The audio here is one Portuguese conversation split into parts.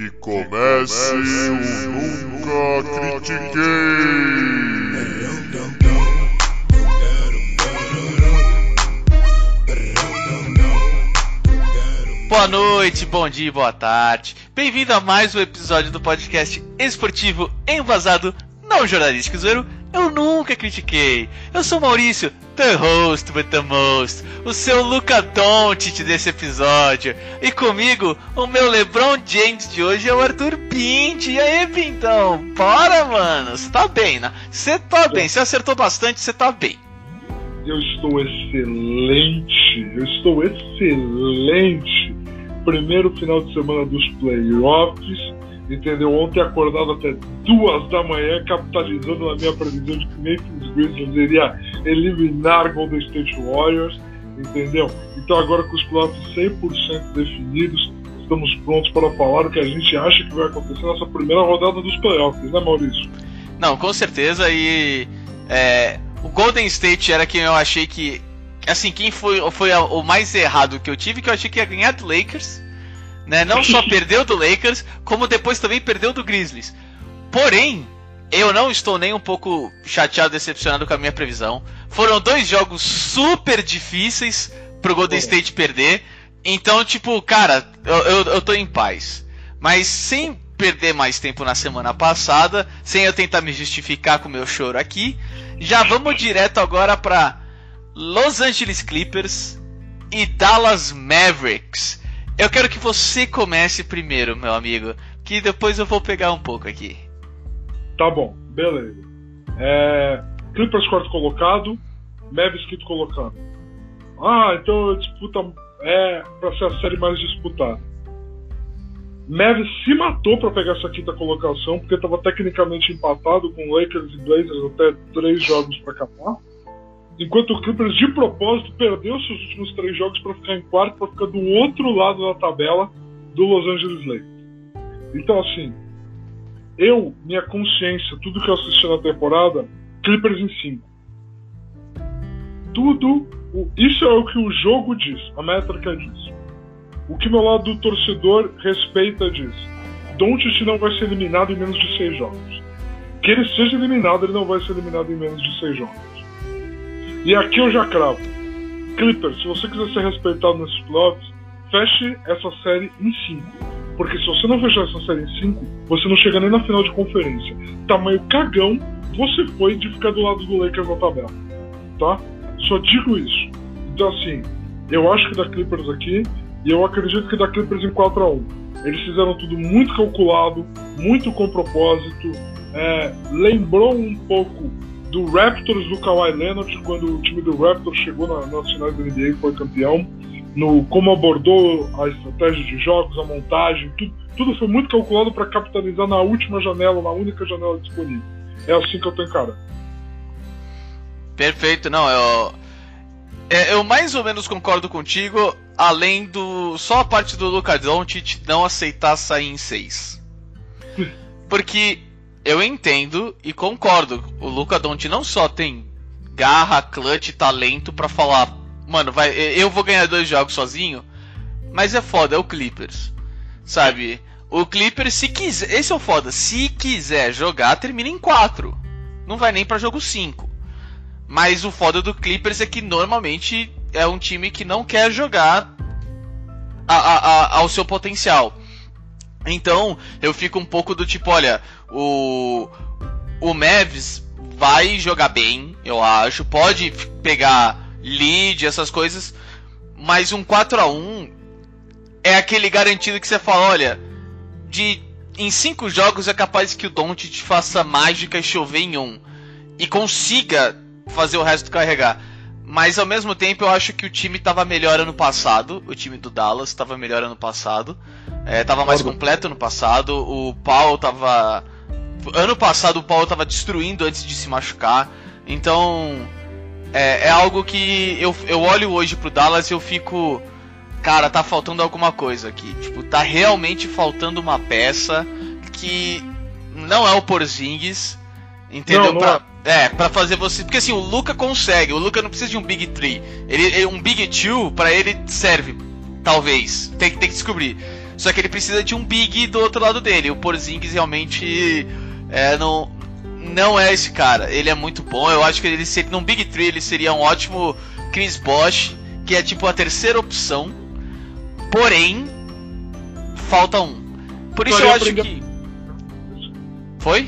Que comece o Nunca Critiquei! Boa noite, bom dia, boa tarde. Bem-vindo a mais um episódio do podcast esportivo embasado não jornalístico zero. Eu nunca critiquei. Eu sou Maurício, the host with the most, o seu Luca Doncic desse episódio. E comigo, o meu LeBron James de hoje é o Arthur Pint. E aí, Pintão? Bora, mano. Você tá bem, né? Você tá bem. Você acertou bastante, você tá bem. Eu estou excelente. Eu estou excelente. Primeiro final de semana dos playoffs entendeu? Ontem acordado até duas da manhã, capitalizando na minha previsão de que Memphis Grizzlies iria eliminar Golden State Warriors, entendeu? Então agora com os playoffs 100% definidos, estamos prontos para falar o que a gente acha que vai acontecer nessa primeira rodada dos playoffs, né Maurício? Não, com certeza, e é, o Golden State era quem eu achei que assim, quem foi, foi o mais errado que eu tive, que eu achei que ia ganhar do Lakers, né? Não só perdeu do Lakers, como depois também perdeu do Grizzlies. Porém, eu não estou nem um pouco chateado, decepcionado com a minha previsão. Foram dois jogos super difíceis pro Golden State perder. Então, tipo, cara, eu, eu, eu tô em paz. Mas sem perder mais tempo na semana passada, sem eu tentar me justificar com o meu choro aqui, já vamos direto agora para Los Angeles Clippers e Dallas Mavericks. Eu quero que você comece primeiro, meu amigo, que depois eu vou pegar um pouco aqui. Tá bom, beleza. É, Clippers quarto colocado, Mavis quinto colocado. Ah, então a disputa é para ser a série mais disputada. Mavis se matou para pegar essa quinta colocação, porque estava tecnicamente empatado com Lakers e Blazers até três jogos para acabar. Enquanto o Clippers, de propósito, perdeu seus últimos três jogos para ficar em quarto, para ficar do outro lado da tabela do Los Angeles Lakers. Então, assim, eu, minha consciência, tudo que eu assisti na temporada, Clippers em 5. Tudo, isso é o que o jogo diz, a métrica diz. O que meu lado do torcedor respeita diz. Doncic não vai ser eliminado em menos de seis jogos. Que ele seja eliminado, ele não vai ser eliminado em menos de seis jogos. E aqui eu já cravo. Clippers, se você quiser ser respeitado nesses playoffs, feche essa série em 5. Porque se você não fechar essa série em 5, você não chega nem na final de conferência. Tamanho cagão você foi de ficar do lado do Lakers na tabela. Tá? Só digo isso. Então assim, eu acho que da Clippers aqui, e eu acredito que da Clippers em 4 a 1 Eles fizeram tudo muito calculado, muito com propósito. É, lembrou um pouco do Raptors do Kawhi Leonard, quando o time do Raptors chegou na, nas finais da NBA e foi campeão, no como abordou a estratégia de jogos, a montagem, tudo, tudo foi muito calculado para capitalizar na última janela, na única janela disponível. É assim que eu tô encarando. Perfeito, não, eu, é, eu mais ou menos concordo contigo, além do só a parte do Luka Doncic não aceitar sair em 6. Porque eu entendo e concordo. O Luca Doncic não só tem garra, clutch, talento para falar, mano, vai, eu vou ganhar dois jogos sozinho, mas é foda, é o Clippers. Sabe? O Clippers se quiser, esse é o foda, se quiser jogar, termina em 4. Não vai nem para jogo 5. Mas o foda do Clippers é que normalmente é um time que não quer jogar a, a, a, ao seu potencial. Então, eu fico um pouco do tipo, olha, o o Mavs vai jogar bem, eu acho, pode pegar lead, essas coisas, mas um 4 a 1 é aquele garantido que você fala, olha, de em cinco jogos é capaz que o Don't te faça mágica e chover em um e consiga fazer o resto carregar. Mas ao mesmo tempo eu acho que o time estava melhor ano passado, o time do Dallas estava melhor ano passado. É, tava mais completo no passado. O Paul tava. Ano passado o Paul tava destruindo antes de se machucar. Então. É, é algo que eu, eu olho hoje pro Dallas e eu fico. Cara, tá faltando alguma coisa aqui. Tipo, tá realmente faltando uma peça que não é o Porzingis. Entendeu? Não, não pra, é. é, pra fazer você. Porque assim, o Luca consegue. O Luca não precisa de um Big Tree. Ele, um Big Two, pra ele serve. Talvez. Tem, tem que descobrir. Só que ele precisa de um big do outro lado dele. O Porzingis realmente é, não, não é esse cara. Ele é muito bom. Eu acho que ele seria, num Big Tree ele seria um ótimo Chris Bosh, que é tipo a terceira opção. Porém, falta um. Por isso eu acho que. Foi?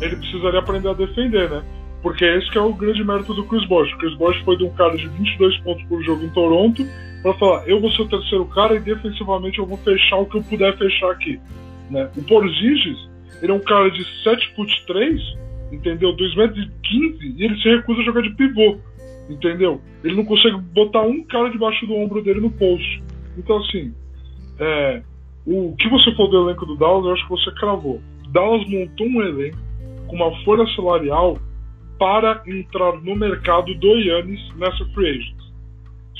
Ele, precisaria aprender a defender, né? Porque esse que é o grande mérito do Chris Bosh. O Chris Bosh foi de um cara de 22 pontos por jogo em Toronto para falar: eu vou ser o terceiro cara e defensivamente eu vou fechar o que eu puder fechar aqui. Né? O Porzingis, ele é um cara de 7 foot 3, entendeu? 2 metros e 15 e ele se recusa a jogar de pivô, entendeu? Ele não consegue botar um cara debaixo do ombro dele no post. Então, assim, é, o que você falou do elenco do Dallas, eu acho que você cravou. Dallas montou um elenco com uma folha salarial para entrar no mercado do Yannis nessa free agent.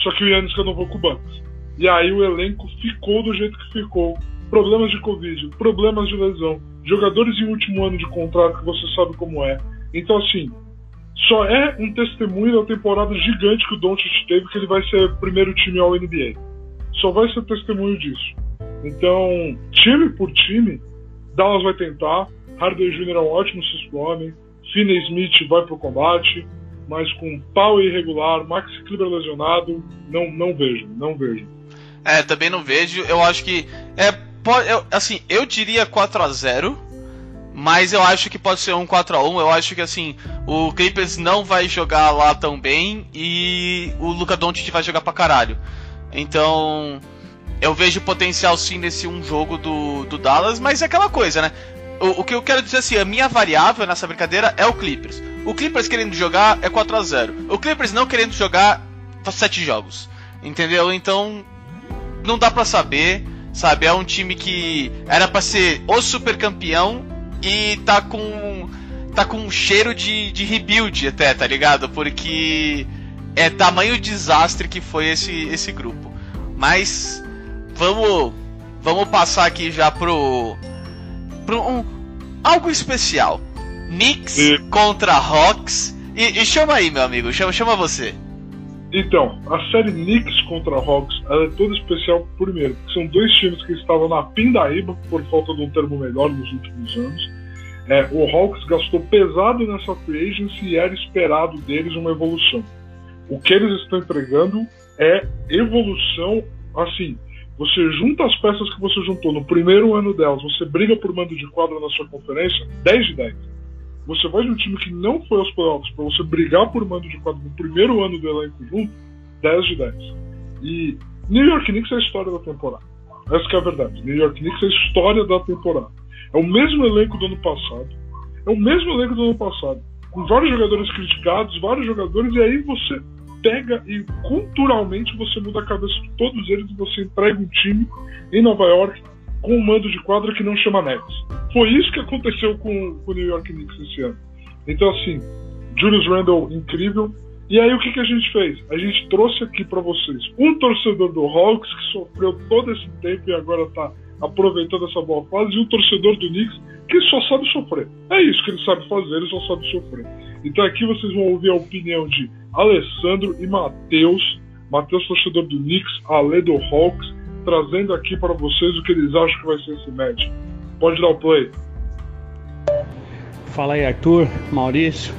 Só que o Yannis renovou com o Bucks. E aí o elenco ficou do jeito que ficou. Problemas de Covid, problemas de lesão, jogadores em último ano de contrato que você sabe como é. Então, assim, só é um testemunho da temporada gigante que o Doncic teve que ele vai ser primeiro time ao NBA. Só vai ser testemunho disso. Então, time por time, Dallas vai tentar. Harden Jr. é um ótimo sexto homem. Finney Smith vai pro combate, mas com pau irregular, Max Kleber lesionado, não, não vejo, não vejo. É, também não vejo. Eu acho que é pode, eu, assim, eu diria 4 a 0 mas eu acho que pode ser um 4 a 1 Eu acho que assim, o Clippers não vai jogar lá tão bem e o Luca Doncic vai jogar pra caralho. Então, eu vejo potencial sim nesse um jogo do, do Dallas, mas é aquela coisa, né? O, o, que eu quero dizer assim, a minha variável nessa brincadeira é o Clippers. O Clippers querendo jogar é 4 a 0 O Clippers não querendo jogar faz 7 jogos. Entendeu? Então, não dá para saber, sabe? É um time que era para ser o super campeão e tá com tá com um cheiro de, de rebuild até, tá ligado? Porque é tamanho desastre que foi esse esse grupo. Mas vamos vamos passar aqui já pro pro um, algo especial. Knicks e... contra Hawks. E, e, chama aí, meu amigo, chama, chama você. Então, a série Knicks contra Hawks é toda especial, primeiro, porque são dois times que estavam na pindaíba, por falta de um termo melhor nos últimos anos. É, o Hawks gastou pesado nessa free agency e era esperado deles uma evolução. O que eles estão entregando é evolução, assim, você junta as peças que você juntou no primeiro ano delas, você briga por mando de quadra na sua conferência, 10 de 10. Você vai de um time que não foi aos playoffs para você brigar por mando de quadra no primeiro ano do elenco junto, 10 de 10. E New York Knicks é a história da temporada. Essa é a verdade. New York Knicks é a história da temporada. É o mesmo elenco do ano passado. É o mesmo elenco do ano passado. Com vários jogadores criticados, vários jogadores, e aí você pega e culturalmente você muda a cabeça de todos eles e você entrega um time em Nova York com um mando de quadra que não chama Nets. Foi isso que aconteceu com, com o New York Knicks esse ano. Então, assim, Julius Randle incrível. E aí, o que, que a gente fez? A gente trouxe aqui para vocês um torcedor do Hawks que sofreu todo esse tempo e agora está aproveitando essa boa fase, e um torcedor do Knicks que só sabe sofrer. É isso que ele sabe fazer, ele só sabe sofrer. Então aqui vocês vão ouvir a opinião de Alessandro e Matheus, Matheus torcedor do Knicks, Ale do Hawks, trazendo aqui para vocês o que eles acham que vai ser esse match. Pode dar o play. Fala aí, Arthur, Maurício,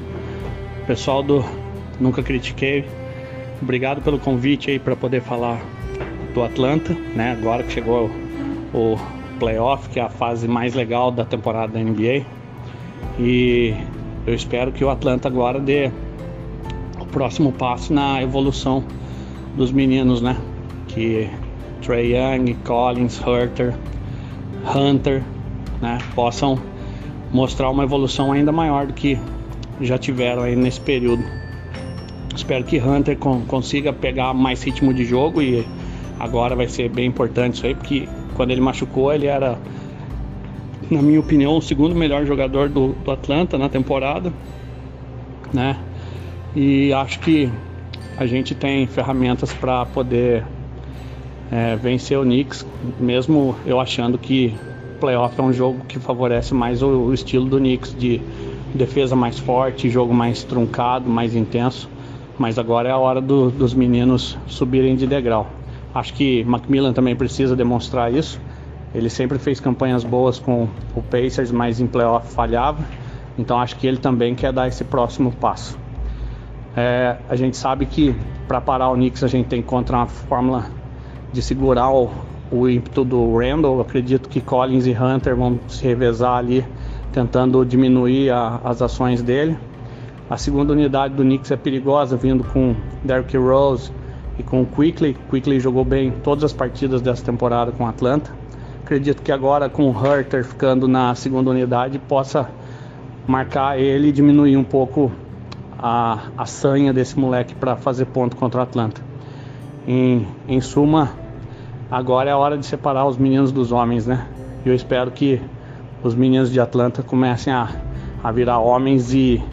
pessoal do Nunca Critiquei. Obrigado pelo convite aí para poder falar do Atlanta, né? Agora que chegou o playoff, que é a fase mais legal da temporada da NBA. E eu espero que o Atlanta agora dê o próximo passo na evolução dos meninos, né? Que Trey Young, Collins, Hunter, Hunter, né? Possam mostrar uma evolução ainda maior do que já tiveram aí nesse período. Espero que Hunter consiga pegar mais ritmo de jogo e agora vai ser bem importante isso aí, porque quando ele machucou, ele era, na minha opinião, o segundo melhor jogador do, do Atlanta na temporada, né? E acho que a gente tem ferramentas para poder é, vencer o Knicks, mesmo eu achando que playoff é um jogo que favorece mais o, o estilo do Knicks de defesa mais forte, jogo mais truncado, mais intenso. Mas agora é a hora do, dos meninos subirem de degrau. Acho que Macmillan também precisa demonstrar isso. Ele sempre fez campanhas boas com o Pacers, mas em playoff falhava. Então acho que ele também quer dar esse próximo passo. É, a gente sabe que para parar o Knicks a gente tem que encontrar uma fórmula de segurar o, o ímpeto do Randall. Acredito que Collins e Hunter vão se revezar ali, tentando diminuir a, as ações dele. A segunda unidade do Knicks é perigosa, vindo com Derrick Rose e com o Quickly. Quickly jogou bem todas as partidas dessa temporada com Atlanta. Acredito que agora com o Herter ficando na segunda unidade possa marcar ele e diminuir um pouco a, a sanha desse moleque para fazer ponto contra o Atlanta. Em, em suma, agora é a hora de separar os meninos dos homens, né? E eu espero que os meninos de Atlanta comecem a, a virar homens e,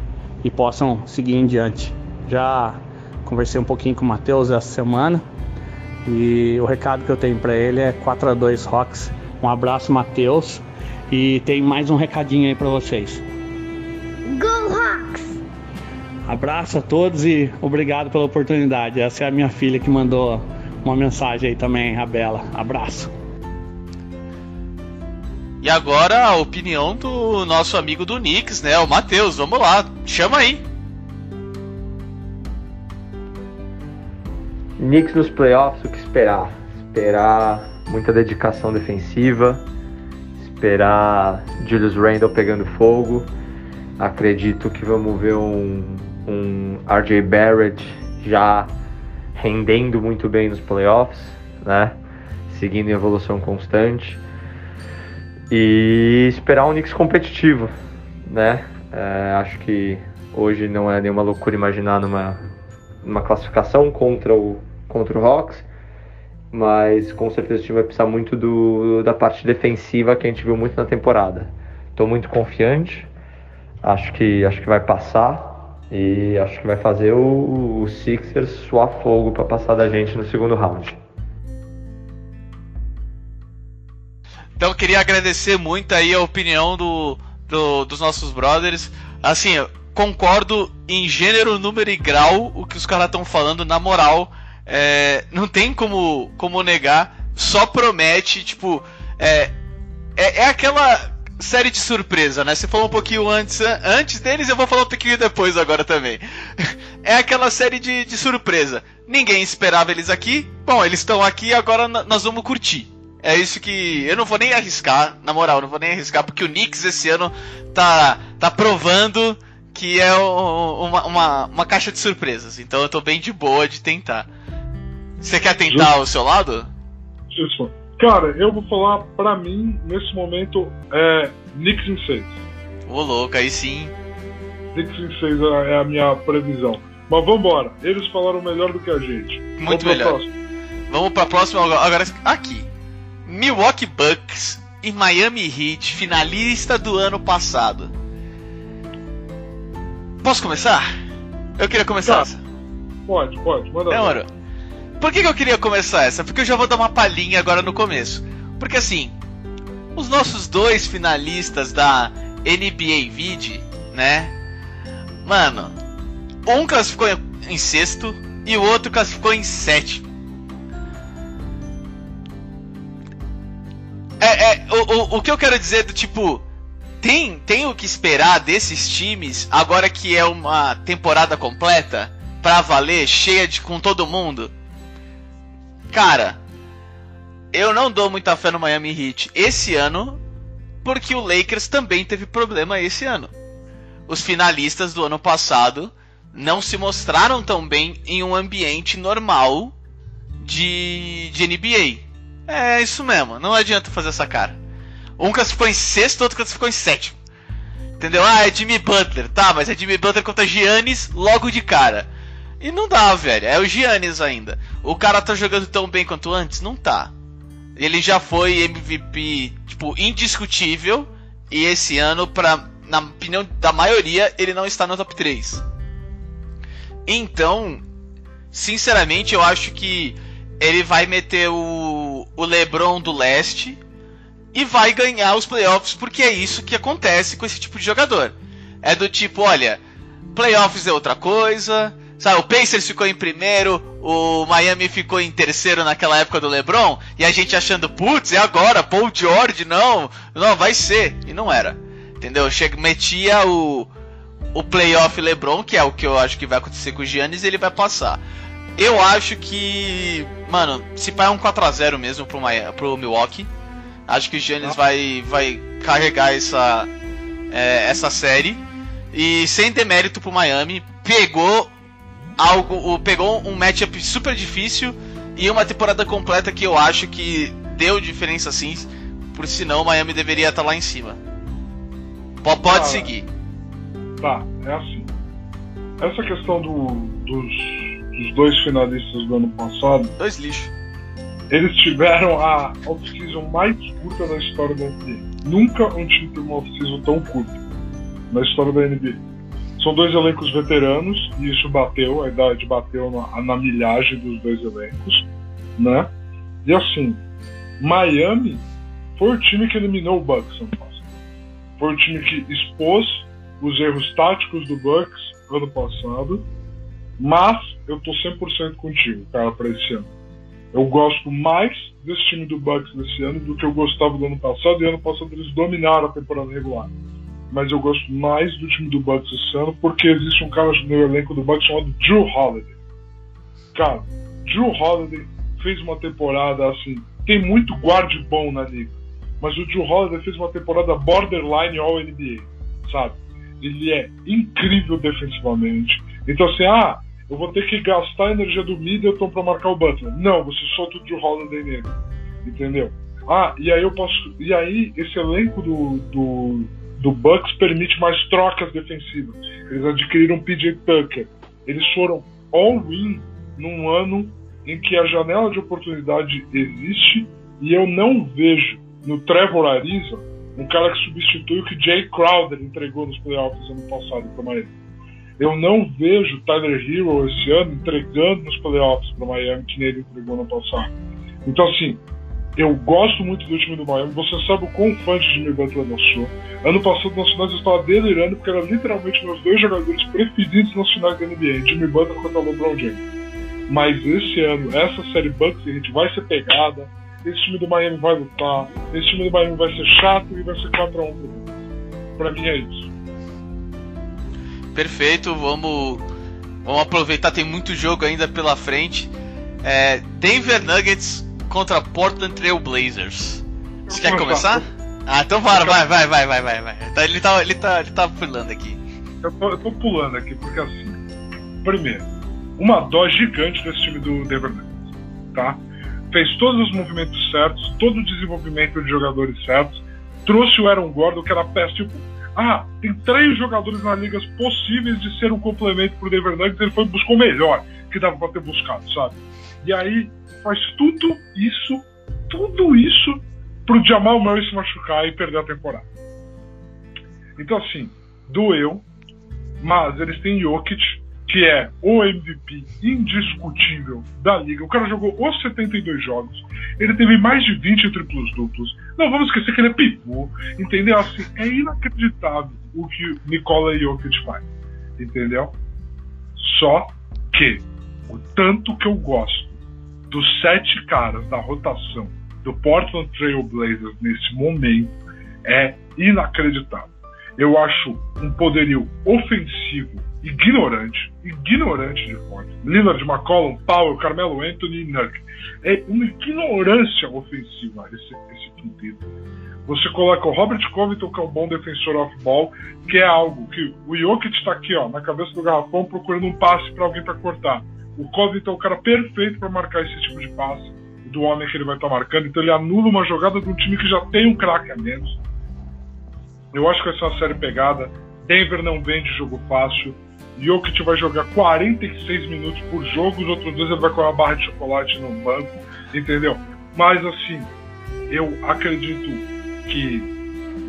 e possam seguir em diante. Já conversei um pouquinho com o Matheus essa semana e o recado que eu tenho para ele é 4 a 2 Rocks. Um abraço, Matheus. E tem mais um recadinho aí para vocês. Go Hawks! Abraço a todos e obrigado pela oportunidade. Essa é a minha filha que mandou uma mensagem aí também, a Bela. Abraço. E agora a opinião do nosso amigo do Knicks, né? O Matheus. Vamos lá, chama aí. Knicks nos playoffs, o que esperar? Esperar muita dedicação defensiva, esperar Julius Randle pegando fogo. Acredito que vamos ver um, um RJ Barrett já rendendo muito bem nos playoffs, né? Seguindo em evolução constante. E esperar um Knicks competitivo, né? É, acho que hoje não é nenhuma loucura imaginar numa, numa classificação contra o, contra o Hawks, mas com certeza a gente vai precisar muito do, da parte defensiva que a gente viu muito na temporada. Estou muito confiante, acho que, acho que vai passar e acho que vai fazer o, o Sixers suar fogo para passar da gente no segundo round. Então eu queria agradecer muito aí a opinião do, do, dos nossos brothers. Assim, concordo em gênero, número e grau o que os caras estão falando, na moral. É, não tem como, como negar. Só promete, tipo. É, é, é aquela série de surpresa, né? Você falou um pouquinho antes, antes deles, eu vou falar um pouquinho depois agora também. É aquela série de, de surpresa. Ninguém esperava eles aqui. Bom, eles estão aqui agora nós vamos curtir. É isso que. Eu não vou nem arriscar, na moral, não vou nem arriscar, porque o Knicks esse ano tá, tá provando que é uma, uma, uma caixa de surpresas. Então eu tô bem de boa de tentar. Você quer tentar o seu lado? Isso. Cara, eu vou falar pra mim, nesse momento, é Knicks em 6. Ô louco, aí sim. Knicks em 6 é é a minha previsão. Mas vambora, eles falaram melhor do que a gente. Muito melhor. próxima. Vamos pra próxima agora. aqui. Milwaukee Bucks e Miami Heat, finalista do ano passado. Posso começar? Eu queria começar Tá. Pode, pode, manda. Demorou. Por que, que eu queria começar essa? Porque eu já vou dar uma palhinha agora no começo. Porque assim, os nossos dois finalistas da NBA Vid, né? Mano, um classificou em- sexto e o outro classificou em sétimo. É, é, o, o, o que eu quero dizer do tipo. Tem, tem o que esperar desses times agora que é uma temporada completa pra valer, cheia de com todo mundo? Cara, eu não dou muita fé no Miami Heat esse ano, porque o Lakers também teve problema esse ano. Os finalistas do ano passado não se mostraram tão bem em um ambiente normal de, de NBA. É isso mesmo, não adianta fazer essa cara. Um classificou em sexto, outro classificou em sétimo. Entendeu? Ah, é Jimmy Butler, tá, mas é Jimmy Butler contra Giannis logo de cara. E não dá, velho. É o Giannis ainda. O cara tá jogando tão bem quanto antes? Não tá. Ele já foi MVP, tipo, indiscutível. E esse ano, pra, na opinião da maioria, ele não está no top 3. Então, sinceramente, eu acho que ele vai meter o, o LeBron do leste e vai ganhar os playoffs, porque é isso que acontece com esse tipo de jogador. É do tipo, olha, playoffs é outra coisa, Sabe, o Pacers ficou em primeiro, o Miami ficou em terceiro naquela época do LeBron, e a gente achando, putz, é agora, Paul George, não, não, vai ser. E não era. Entendeu? Chega, metia o, o playoff LeBron, que é o que eu acho que vai acontecer com o Giannis, e ele vai passar. Eu acho que, mano, se pá é um 4x0 mesmo pro, pro Milwaukee. Acho que o Giannis vai, vai carregar essa, é, essa série. E sem demérito pro Miami, pegou algo, pegou um matchup super difícil e uma temporada completa que eu acho que deu diferença sim. Por senão o Miami deveria estar lá em cima. Pode seguir. Tá, é assim. Essa questão do, dos, dos dois finalistas do ano passado. Dois lixos. Eles tiveram a off-season mais curta da história da NBA. Nunca um time teve uma off-season tão curta na história da NBA. São dois elencos veteranos e isso bateu, a idade bateu na, na milhagem dos dois elencos, né? E assim, Miami foi o time que eliminou o Bucks ano passado. Foi o time que expôs os erros táticos do Bucks ano passado, mas eu tô 100% contigo, cara, para esse ano. Eu gosto mais desse time do Bucks desse ano do que eu gostava do ano passado, e ano passado eles dominaram a temporada regular mas eu gosto mais do time do Bucks esse ano porque existe um cara no elenco do Bucks chamado Drew Holiday. Cara, Drew Holiday fez uma temporada assim, tem muito guarde bom na liga, mas o Drew Holiday fez uma temporada borderline All NBA, sabe? Ele é incrível defensivamente. Então assim, ah, eu vou ter que gastar a energia do Middleton para marcar o Butler. Não, você solta o Drew Holiday nele, entendeu? Ah, e aí eu posso, e aí esse elenco do, do do Bucks permite mais trocas defensivas. Eles adquiriram PJ Tucker. Eles foram all-in num ano em que a janela de oportunidade existe e eu não vejo no Trevor Ariza um cara que substitui o que Jay Crowder entregou nos playoffs ano passado para Miami. Eu não vejo Tyler Hero esse ano entregando nos playoffs para Miami que ele entregou no passado. Então assim, eu gosto muito do time do Miami. Você sabe o quão fã de Jimmy Butler eu sou. Ano passado nas finais eu estava delirando porque eram literalmente meus dois jogadores preferidos nas finais da NBA, Jimmy Butler contra LeBron James. Mas esse ano, essa série Bucks a gente vai ser pegada. Esse time do Miami vai lutar. Esse time do Miami vai ser chato e vai ser 4x1 Pra mim é isso. Perfeito, vamos, vamos aproveitar, tem muito jogo ainda pela frente. É, Denver Nuggets contra Portland Trail Blazers. Você quer começar? Ah, então para, vai, vai, vai, vai, vai, vai. Tá, ele tá, ele tá, ele tá pulando aqui. Eu tô, eu tô pulando aqui porque assim, primeiro, uma dó gigante desse time do Denver Nuggets, tá? Fez todos os movimentos certos, todo o desenvolvimento de jogadores certos, trouxe o Aaron Gordon que era péssimo. Ah, tem três jogadores na liga possíveis de ser um complemento pro Denver Nuggets, ele foi buscar o melhor que dava pra ter buscado, sabe? E aí faz tudo isso, tudo isso pro Jamal Murray se machucar e perder a temporada. Então assim, doeu, mas eles têm Jokic, que é o MVP indiscutível da liga. O cara jogou os 72 jogos, ele teve mais de 20 triplos duplos. Não vamos esquecer que ele é pivô, entendeu? Assim, é inacreditável o que Nikola Jokic faz, entendeu? Só que o tanto que eu gosto dos sete caras da rotação do Portland Trail Blazers nesse momento é inacreditável. Eu acho um poderio ofensivo ignorante, ignorante de forte. Lillard, McCollum, Powell, Carmelo Anthony e Nuck. É uma ignorância ofensiva esse, esse quinteto. Você coloca o Robert Covington, que é um bom defensor off-ball, que é algo que o Jokic está aqui, ó, na cabeça do garrafão, procurando um passe para alguém para cortar. O Covington é o cara perfeito para marcar esse tipo de passe do homem que ele vai estar tá marcando. Então ele anula uma jogada de um time que já tem um craque a menos. Eu acho que essa é uma série pegada. Denver não vende jogo fácil. Jokic vai jogar 46 minutos por jogo, os outros dois ele vai com uma barra de chocolate no banco, entendeu? Mas assim, eu acredito que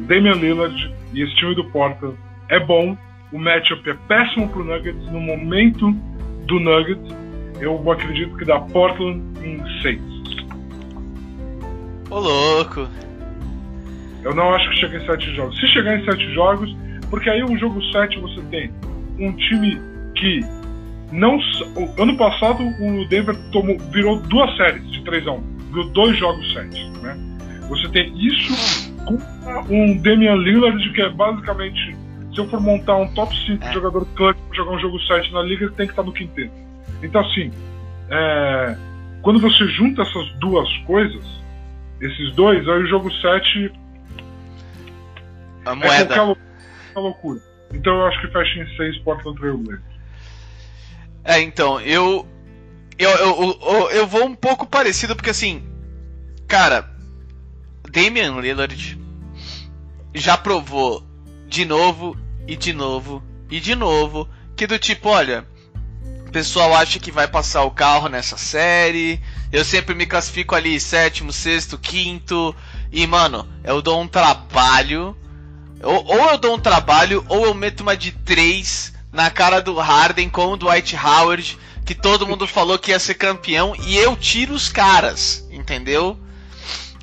Damian Lillard e esse time do Portland é bom. O matchup é péssimo pro Nuggets no momento do Nuggets, eu acredito que dá Portland em 6. Ô louco! Eu não acho que chega em 7 jogos. Se chegar em 7 jogos, porque aí um jogo 7 você tem um time que não o ano passado o Denver tomou, virou duas séries de 3 a 1 virou dois jogos 7 né? você tem isso com um Damian Lillard que é basicamente se eu for montar um top 5 É. jogador clutch pra jogar um jogo 7 na liga ele tem que estar no quinteto então assim é, quando você junta essas duas coisas esses dois aí o jogo 7 A é moeda. qualquer lou- qualquer loucura então eu acho que fecha em 6 Portland Trail Blazers É, então, eu eu, eu, eu. eu vou um pouco parecido, porque assim. Cara, Damian Lillard já provou de novo e de novo e de novo que do tipo, olha. O pessoal acha que vai passar o carro nessa série. Eu sempre me classifico ali sétimo, sexto, quinto. E, mano, eu dou um trabalho. Ou, ou eu dou um trabalho, ou eu meto uma de três na cara do Harden com o Dwight Howard, que todo mundo falou que ia ser campeão, e eu tiro os caras, entendeu?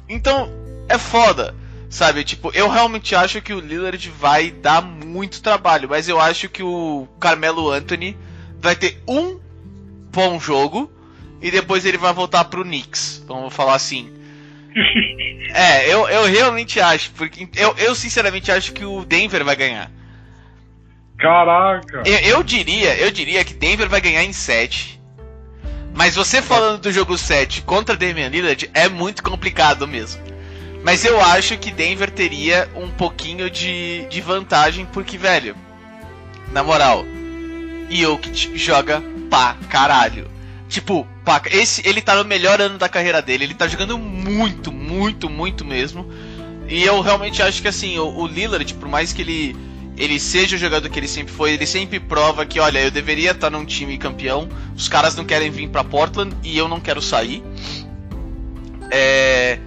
Então, é foda, sabe? Tipo, eu realmente acho que o Lillard vai dar muito trabalho, mas eu acho que o Carmelo Anthony vai ter um bom jogo, e depois ele vai voltar pro Knicks, vamos falar assim. É, eu, eu realmente acho, porque eu, eu sinceramente acho que o Denver vai ganhar. Caraca! Eu, eu diria, eu diria que Denver vai ganhar em 7. Mas você falando do jogo 7 contra Damian Lillard é muito complicado mesmo. Mas eu acho que Denver teria um pouquinho de, de vantagem, porque, velho, na moral, Jokic joga pra caralho. Tipo, pá, esse, ele tá no melhor ano da carreira dele, ele tá jogando muito, muito, muito mesmo. E eu realmente acho que assim, o, o Lillard, por mais que ele, ele seja o jogador que ele sempre foi, ele sempre prova que, olha, eu deveria estar num time campeão, os caras não querem vir pra Portland e eu não quero sair. É,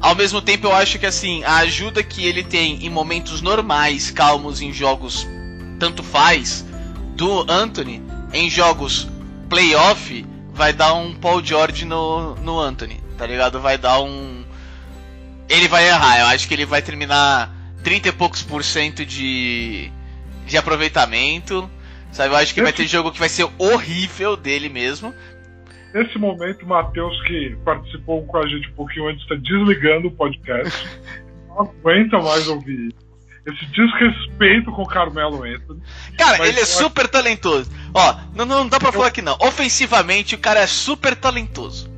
ao mesmo tempo, eu acho que assim, a ajuda que ele tem em momentos normais, calmos, em jogos tanto faz, do Anthony, em jogos playoff, vai dar um Paul George no, no Anthony, tá ligado? Vai dar um. Ele vai errar, eu acho que ele vai terminar 30 e poucos por cento de, de aproveitamento. Sabe, eu acho que vai ter jogo que vai ser horrível dele mesmo. Nesse momento, o Matheus, que participou com a gente um pouquinho antes, está desligando o podcast. Não aguenta mais ouvir isso. Esse desrespeito com o Carmelo Anthony. Cara, ele é eu acho- super talentoso. Ó, não, não dá pra falar que não. Ofensivamente, o cara é super talentoso.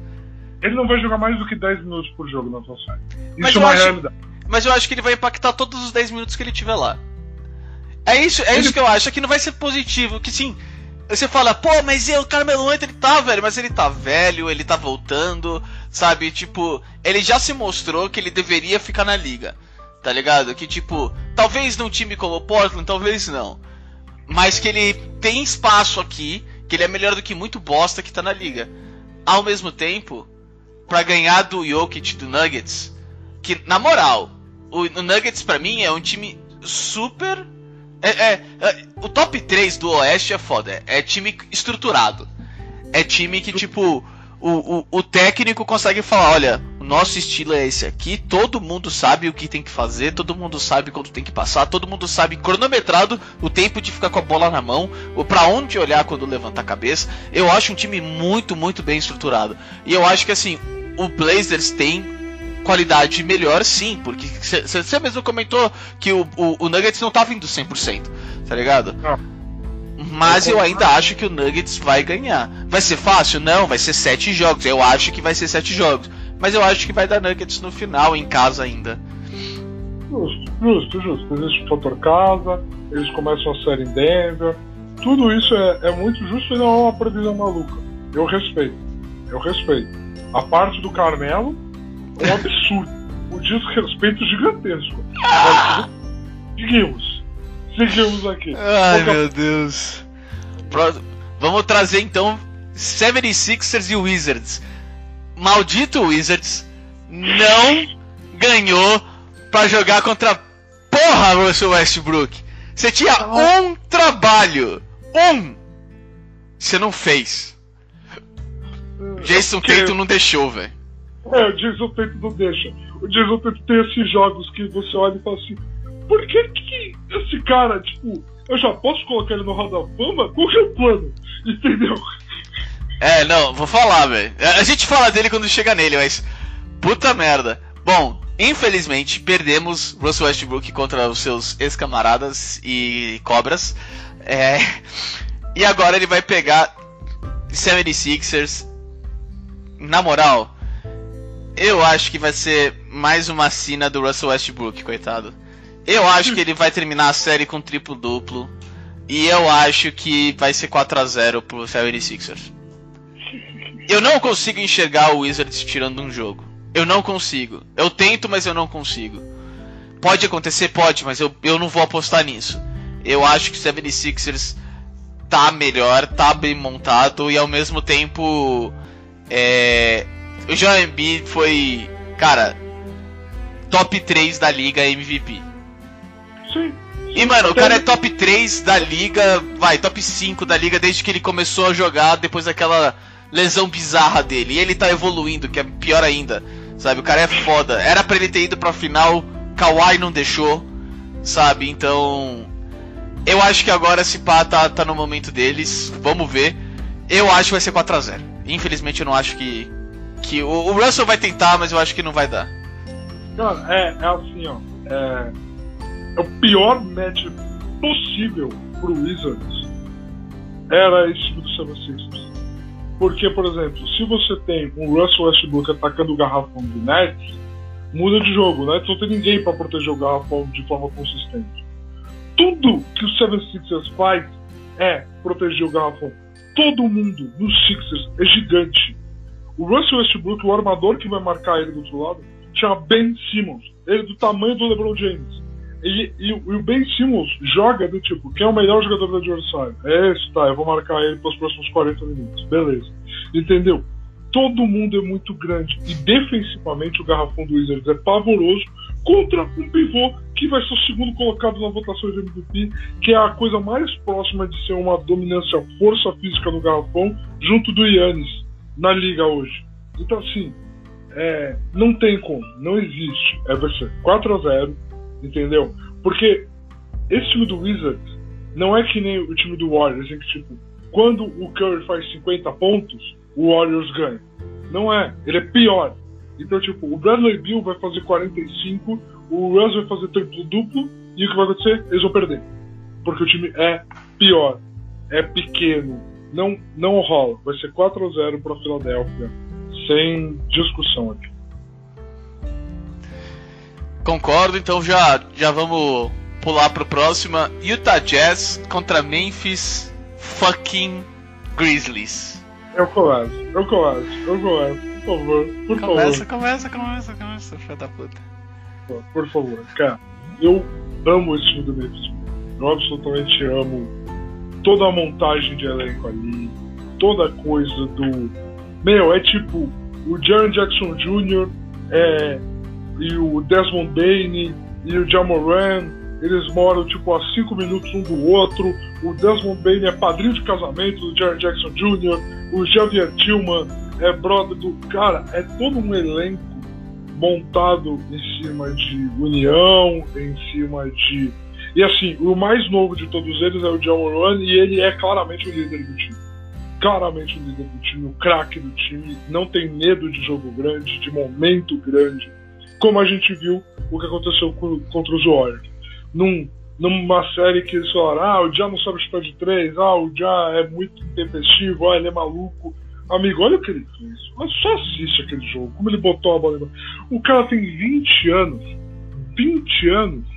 Ele não vai jogar mais do que 10 minutos por jogo na sua série. Mas Isso é eu uma acho- realidade. Mas eu acho que ele vai impactar todos os 10 minutos que ele tiver lá. É isso, é isso que eu acho, é que não vai ser positivo, que sim. Você fala, pô, mas e o Carmelo Anthony tá, velho, mas ele tá velho, ele tá voltando, sabe? Tipo, ele já se mostrou que ele deveria ficar na liga, tá ligado? Que tipo, talvez num time como o Portland, talvez não. Mas que ele tem espaço aqui, que ele é melhor do que muito bosta que tá na liga. Ao mesmo tempo, pra ganhar do Jokic do Nuggets, que na moral, o, o Nuggets pra mim é um time super. É, é- é- o top 3 do Oeste é foda. É, é time estruturado. É time que, tipo, o, o, o técnico consegue falar: olha, o nosso estilo é esse aqui. Todo mundo sabe o que tem que fazer. Todo mundo sabe quando tem que passar. Todo mundo sabe cronometrado o tempo de ficar com a bola na mão. O pra onde olhar quando levantar a cabeça. Eu acho um time muito, muito bem estruturado. E eu acho que, assim, o Blazers tem qualidade melhor, sim, porque você mesmo comentou que o, o, o Nuggets não tava indo 100%, tá ligado? Não. Mas Eu ainda acho que o Nuggets vai ganhar. Vai ser fácil? Não, vai ser 7 jogos. Eu acho que vai ser 7 jogos. Mas eu acho que vai dar Nuggets no final, em casa ainda. Justo, justo, justo. Existe o fator casa, eles começam a série em Denver. Tudo isso é, é muito justo e não é uma previsão maluca. Eu respeito. Eu respeito. A parte do Carmelo um absurdo. Um desrespeito gigantesco. Mas, seguimos. Seguimos aqui. Ai, meu Deus. Pró- Vamos trazer então 76ers e Wizards. Maldito Wizards não ganhou pra jogar contra porra Russell Westbrook. Você tinha um trabalho. Um. Você não fez. Jason Tatum não deixou, velho. É, o Jason não deixa. O Jason tem esses jogos que você olha e fala assim: por que, que esse cara, tipo, eu já posso colocar ele no Hall da Fama? Qual que é o plano? Entendeu? É, não, vou falar, velho. A gente fala dele quando chega nele, mas. Puta merda. Bom, infelizmente perdemos Russell Westbrook contra os seus ex-camaradas e cobras. É. E agora ele vai pegar 76ers. Na moral, eu acho que vai ser mais uma cena do Russell Westbrook, coitado. Eu acho que ele vai terminar a série com triplo duplo. E eu acho que vai ser 4 a 0 pro 76ers. Eu não consigo enxergar o Wizards tirando um jogo. Eu não consigo. Eu tento, mas eu não consigo. Pode acontecer? Pode, mas eu, eu não vou apostar nisso. Eu acho que o 76ers tá melhor, tá bem montado e ao mesmo tempo. É, o Joel Embiid foi, cara, top 3 da liga MVP. Sim. E, mano, o cara é top 3 da liga, vai, top 5 da liga desde que ele começou a jogar depois daquela lesão bizarra dele. E ele tá evoluindo, que é pior ainda. Sabe, o cara é foda. Era pra ele ter ido pra final, Kawhi não deixou, sabe? Então. Eu acho que agora esse pá tá, tá no momento deles. Vamos ver. Eu acho que vai ser 4x0. Infelizmente eu não acho que. Que o, o Russell vai tentar, mas eu acho que não vai dar. Cara, é, é assim, ó. É, é o pior match possível pro Wizards. Era esse do 76ers. Porque, por exemplo, se você tem um Russell Westbrook atacando o garrafão do Nets, muda de jogo. Nets não tem ninguém para proteger o garrafão de forma consistente. Tudo que o 76ers faz é proteger o garrafão. Todo mundo nos Sixers é gigante. O Russell Westbrook, o armador que vai marcar ele do outro lado, chama Ben Simmons. Ele é do tamanho do LeBron James. E, e, e, o Ben Simmons joga do tipo, quem é o melhor jogador do adversário? É esse, tá, eu vou marcar ele pelos próximos 40 minutos. Beleza. Entendeu? Todo mundo é muito grande. E defensivamente o garrafão do Wizards é pavoroso contra um pivô que vai ser o segundo colocado na votação de MVP, que é a coisa mais próxima de ser uma dominância força física no garrafão, junto do Yannis na liga hoje. Então assim, é, não tem como, não existe. É ser 4 a 0 entendeu? Porque esse time do Wizards não é que nem o time do Warriors, em que, tipo, quando o Curry faz 50 pontos, o Warriors ganha. Não é, ele é pior. Então, tipo, o Bradley Bill vai fazer 45, o Russ vai fazer triplo-duplo, e o que vai acontecer? Eles vão perder. Porque o time é pior, é pequeno, não, não rola. Vai ser 4 a 0 para Filadélfia, sem discussão aqui. Concordo, então já, já vamos pular pro próximo. Utah Jazz contra Memphis fucking Grizzlies. Eu começo, eu começo, eu começo, por favor, por começa, favor. Começa, começa, começa, filho da puta. Por favor, cara, eu amo esse time do Memphis. Eu absolutamente amo toda a montagem de elenco ali, toda a coisa do. Meu, é tipo, o Jaron Jackson Jr. é e o Desmond Bain e o Jamoran, eles moram tipo a cinco minutos um do outro. O Desmond Bain é padrinho de casamento do Jaron Jackson Jr., o Javier Tillman é brother do. Cara, é todo um elenco montado em cima de união, em cima de. E assim, o mais novo de todos eles é o Jamoran e ele é claramente o líder do time. Claramente o líder do time, o craque do time, não tem medo de jogo grande, de momento grande como a gente viu o que aconteceu com, contra os Warriors. Num, numa série que eles falaram, ah, o Já não sabe chutar de três, ah, o Já é muito intempestivo, ah, ele é maluco. Amigo, olha o que ele fez. Mas só assiste aquele jogo, como ele botou a bola. O cara tem 20 anos, 20 anos,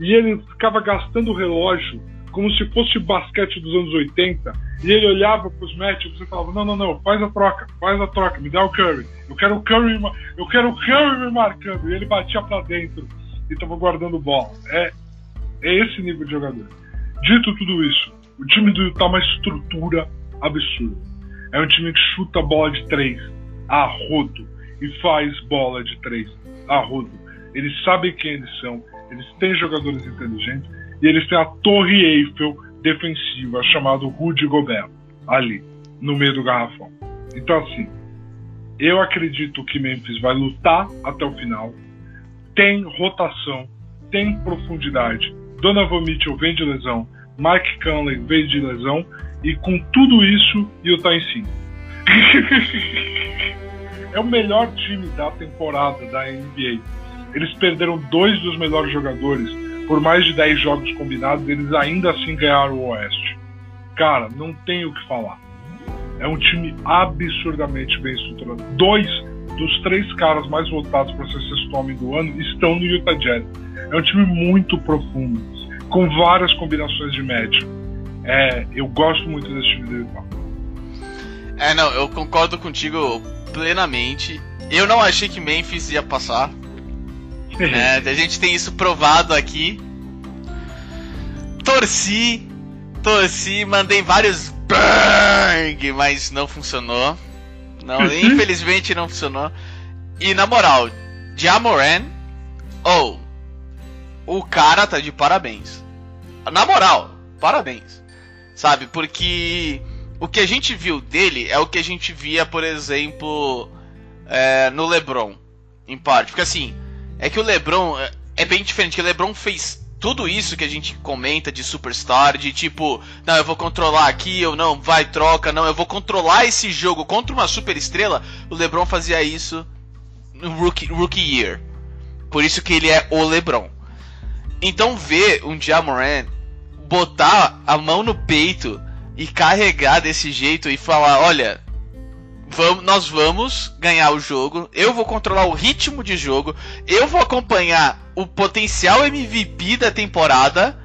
e ele ficava gastando o relógio como se fosse basquete dos anos 80, e ele olhava para os matches e falava: Não, não, não, faz a troca, faz a troca, me dá o Curry. Eu quero o Curry, eu quero o Curry me marcando. E ele batia para dentro e estava guardando bola. É, é esse nível de jogador. Dito tudo isso, o time do Utah é uma estrutura absurda. É um time que chuta bola de três a rodo e faz bola de três a rodo. Eles sabem quem eles são, eles têm jogadores inteligentes e eles têm a Torre Eiffel defensiva chamada Rudy Gobert ali no meio do garrafão. Então assim, eu acredito que Memphis vai lutar até o final. Tem rotação, tem profundidade. Donovan Mitchell vem de lesão, Mike Conley veio de lesão, e com tudo isso, Utah em 5. é o melhor time da temporada da NBA. Eles perderam dois dos melhores jogadores por mais de 10 jogos combinados, eles ainda assim ganharam o Oeste. Cara, não tem o que falar. É um time absurdamente bem estruturado. Dois dos três caras mais votados para ser sexto homem do ano estão no Utah Jazz. É um time muito profundo, com várias combinações de média. É, eu gosto muito desse time do Utah. É, não, eu concordo contigo plenamente. Eu não achei que Memphis ia passar. Né? A gente tem isso provado aqui. Torci, torci, mandei vários bang, mas não funcionou. Não, uhum. infelizmente não funcionou. E na moral, Jamoran, ou oh, o cara tá de parabéns. Na moral, parabéns. Sabe? Porque o que a gente viu dele é o que a gente via, por exemplo, é, no LeBron, em parte. Porque assim, é que o LeBron é, é bem diferente. Que o LeBron fez tudo isso que a gente comenta de superstar, de tipo, não, eu vou controlar aqui, ou não, vai, troca, não, eu vou controlar esse jogo contra uma super estrela. O LeBron fazia isso no rookie, rookie year. Por isso que ele é o LeBron. Então ver um Jamoran botar a mão no peito e carregar desse jeito e falar, olha, vamos, nós vamos ganhar o jogo, eu vou controlar o ritmo de jogo, eu vou acompanhar o potencial MVP da temporada,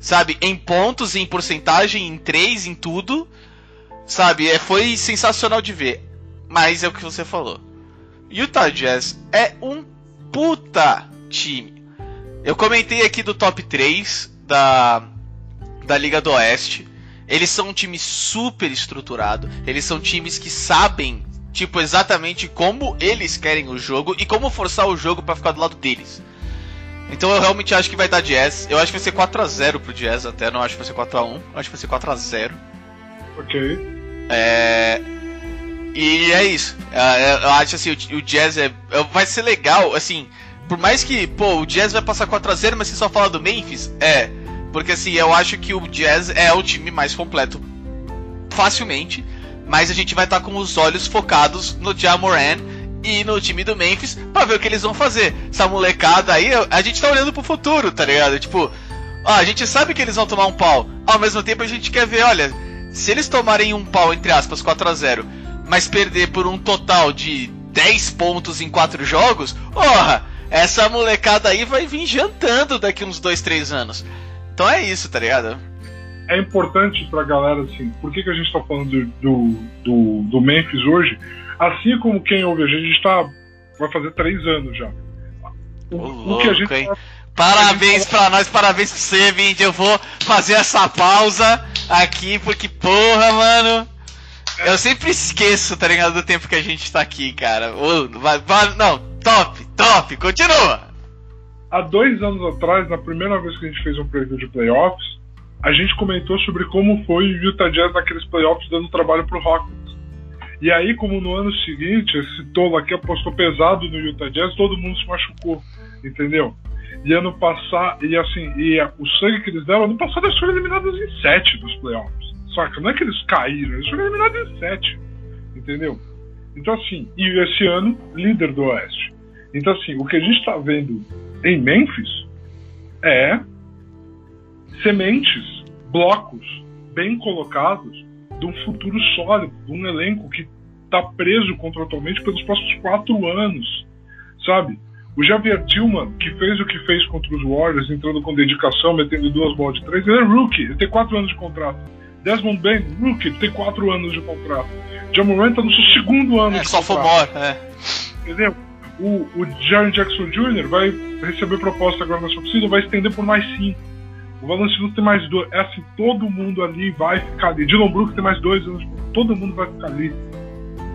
sabe, em pontos, em porcentagem, em três, em tudo, sabe, é, foi sensacional de ver. Mas é o que você falou. Utah Jazz é um puta time. Eu comentei aqui do top 3 da, da Liga do Oeste. Eles são um time super estruturado. Eles são times que sabem, tipo, exatamente como eles querem o jogo e como forçar o jogo para ficar do lado deles. Então eu realmente acho que vai dar Jazz. Eu acho que vai ser 4x0 pro Jazz até. Não acho que vai ser 4x1. Acho que vai ser 4x0. Ok. É. E é isso. É, eu acho assim, o Jazz é, é, vai ser legal, assim. Por mais que, pô, o Jazz vai passar 4x0, mas você só fala do Memphis, é. Porque assim, eu acho que o Jazz é o time mais completo facilmente. Mas a gente vai estar tá com os olhos focados no Jamoran e no time do Memphis para ver o que eles vão fazer. Essa molecada aí, a gente tá olhando pro futuro, tá ligado? Tipo, ó, a gente sabe que eles vão tomar um pau. Ao mesmo tempo a gente quer ver, olha, se eles tomarem um pau, entre aspas, 4 a 0 mas perder por um total de 10 pontos em 4 jogos, porra, essa molecada aí vai vir jantando daqui uns 2, 3 anos. Então é isso, tá ligado? É importante pra galera, assim, por que, que a gente tá falando do, do, do, do Memphis hoje? Assim como quem ouve a gente, a gente tá, vai fazer três anos já. O, o que a gente hein? Tá, parabéns para nós, parabéns pra você, Vint. Eu vou fazer essa pausa aqui, porque, porra, mano. Eu sempre esqueço, tá ligado, do tempo que a gente tá aqui, cara. vai, vai, não, top, top, continua há dois anos atrás, na primeira vez que a gente fez um preview de playoffs, a gente comentou sobre como foi o Utah Jazz naqueles playoffs dando trabalho pro Rockets. E aí, como no ano seguinte, esse tolo aqui apostou pesado no Utah Jazz, todo mundo se machucou, entendeu? E ano passado, e assim, e o sangue que eles deram, ano passado eles foram eliminados em sete dos playoffs. Saca? Não é que eles caíram, eles foram eliminados em sete, entendeu? Então assim, e esse ano, líder do Oeste. Então assim, o que a gente está vendo em Memphis é sementes, blocos bem colocados de um futuro sólido, de um elenco que está preso contratualmente pelos próximos quatro anos, sabe? O Javier Tillman, que fez o que fez contra os Warriors, entrando com dedicação, metendo duas bolas de três, ele é rookie, ele tem quatro anos de contrato. Desmond Bain, rookie, tem quatro anos de contrato. Jamoran está no seu segundo ano é, de contrato. Sophomore, é. Entendeu? O, o Jaron Jackson Jr. vai receber proposta agora na sua oficina, vai estender por mais cinco. O Valanciunas tem mais dois. É assim, todo mundo ali vai ficar ali. Dylan Brooks tem mais dois anos. Todo mundo vai ficar ali.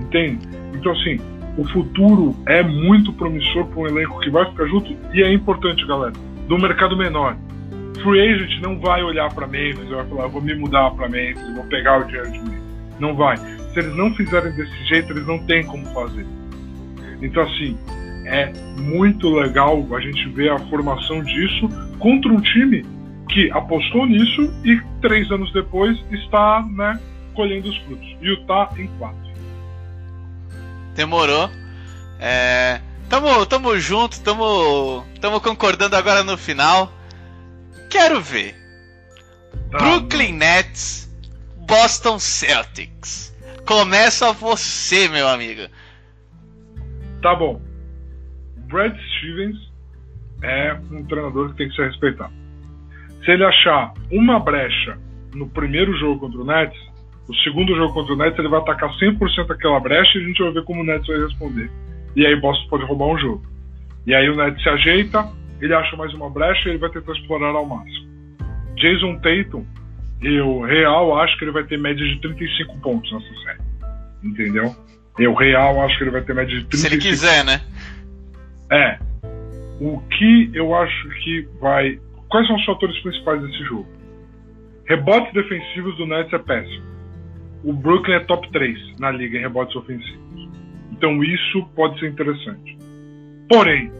Entende? Então, assim, o futuro é muito promissor para um elenco que vai ficar junto. E é importante, galera, do mercado menor. Free agent não vai olhar para Memphis vai falar, vou me mudar para Memphis, vou pegar o Jared Memphis. Não vai. Se eles não fizerem desse jeito, eles não têm como fazer. Então, assim, é muito legal a gente ver a formação disso contra um time que apostou nisso e três anos depois está né, colhendo os frutos. Utah em quatro. Demorou. É, tamo, tamo junto, tamo, tamo concordando agora no final. Quero ver. Tá, Brooklyn Nets, Boston Celtics. Começa você, meu amigo. Tá bom. Brad Stevens é um treinador que tem que ser respeitado. Se ele achar uma brecha no primeiro jogo contra o Nets, o segundo jogo contra o Nets ele vai atacar 100% aquela brecha e a gente vai ver como o Nets vai responder. E aí Boston pode roubar um jogo. E aí o Nets se ajeita, ele acha mais uma brecha e ele vai tentar explorar ao máximo. Jason Tatum, eu real acho que ele vai ter média de 35 pontos nessa série. Entendeu? Eu real acho que ele vai ter média de 35 Se ele quiser, né? é. O que eu acho que vai. Quais são os fatores principais desse jogo? Rebotes defensivos do Nets é péssimo. O Brooklyn é top 3 na liga em rebotes ofensivos. Então isso pode ser interessante. Porém,